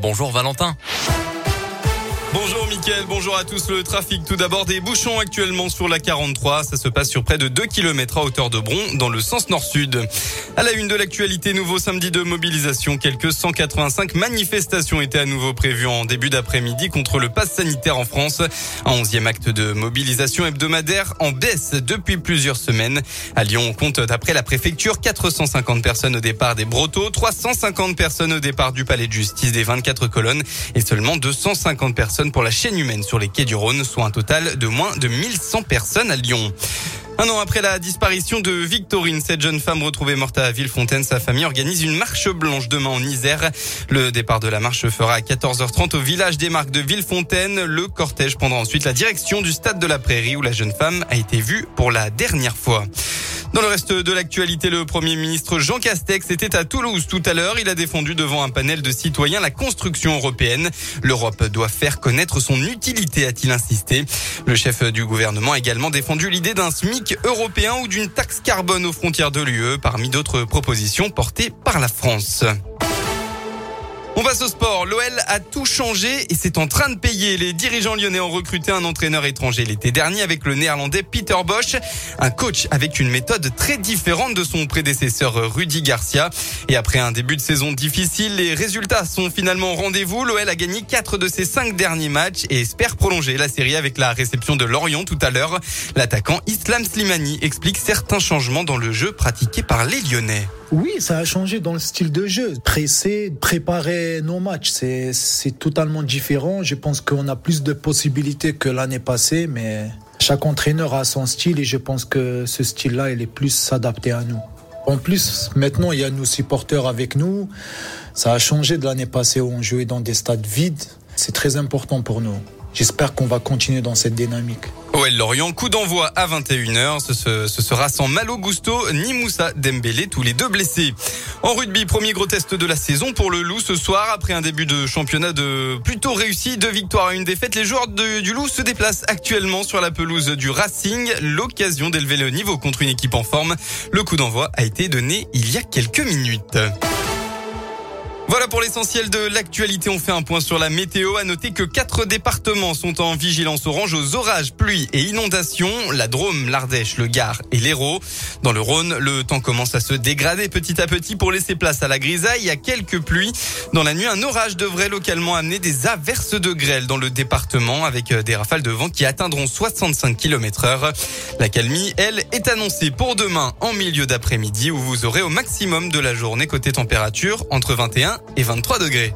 Bonjour Valentin. Bonjour Mickaël, bonjour à tous. Le trafic, tout d'abord des bouchons actuellement sur la 43. Ça se passe sur près de 2 km à hauteur de Bron dans le sens nord-sud. À la une de l'actualité, nouveau samedi de mobilisation. Quelques 185 manifestations étaient à nouveau prévues en début d'après-midi contre le pass sanitaire en France. Un onzième acte de mobilisation hebdomadaire en baisse depuis plusieurs semaines. À Lyon, on compte d'après la préfecture 450 personnes au départ des Brotteaux, 350 personnes au départ du palais de justice des 24 colonnes et seulement 250 personnes pour la chaîne humaine sur les quais du Rhône, soit un total de moins de 1100 personnes à Lyon. Un an après la disparition de Victorine, cette jeune femme retrouvée morte à Villefontaine, sa famille organise une marche blanche demain en Isère. Le départ de la marche fera à 14h30 au village des Marques de Villefontaine. Le cortège prendra ensuite la direction du stade de la Prairie où la jeune femme a été vue pour la dernière fois. Dans le reste de l'actualité, le Premier ministre Jean Castex était à Toulouse tout à l'heure. Il a défendu devant un panel de citoyens la construction européenne. L'Europe doit faire connaître son utilité, a-t-il insisté. Le chef du gouvernement a également défendu l'idée d'un SMIC européen ou d'une taxe carbone aux frontières de l'UE, parmi d'autres propositions portées par la France. On passe au sport. L'OL a tout changé et c'est en train de payer. Les dirigeants lyonnais ont recruté un entraîneur étranger l'été dernier avec le néerlandais Peter Bosch, un coach avec une méthode très différente de son prédécesseur Rudy Garcia. Et après un début de saison difficile, les résultats sont finalement au rendez-vous. L'OL a gagné quatre de ses cinq derniers matchs et espère prolonger la série avec la réception de Lorient tout à l'heure. L'attaquant Islam Slimani explique certains changements dans le jeu pratiqué par les Lyonnais. Oui, ça a changé dans le style de jeu. Presser, préparer nos matchs, c'est, totalement différent. Je pense qu'on a plus de possibilités que l'année passée, mais chaque entraîneur a son style et je pense que ce style-là, il est plus adapté à nous. En plus, maintenant, il y a nos supporters avec nous. Ça a changé de l'année passée où on jouait dans des stades vides. C'est très important pour nous. J'espère qu'on va continuer dans cette dynamique. OL Lorient, coup d'envoi à 21h. Ce, ce, ce, sera sans Malo Gusto ni Moussa Dembélé, tous les deux blessés. En rugby, premier gros test de la saison pour le Loup ce soir. Après un début de championnat de plutôt réussi, deux victoires et une défaite, les joueurs du Loup se déplacent actuellement sur la pelouse du Racing. L'occasion d'élever le niveau contre une équipe en forme. Le coup d'envoi a été donné il y a quelques minutes. Voilà pour l'essentiel de l'actualité. On fait un point sur la météo. À noter que quatre départements sont en vigilance orange aux orages, pluies et inondations. La Drôme, l'Ardèche, le Gard et l'Hérault. Dans le Rhône, le temps commence à se dégrader petit à petit pour laisser place à la grisaille. Il y a quelques pluies. Dans la nuit, un orage devrait localement amener des averses de grêle dans le département avec des rafales de vent qui atteindront 65 km heure. La calmie, elle, est annoncée pour demain en milieu d'après-midi où vous aurez au maximum de la journée côté température entre 21 et 23 degrés.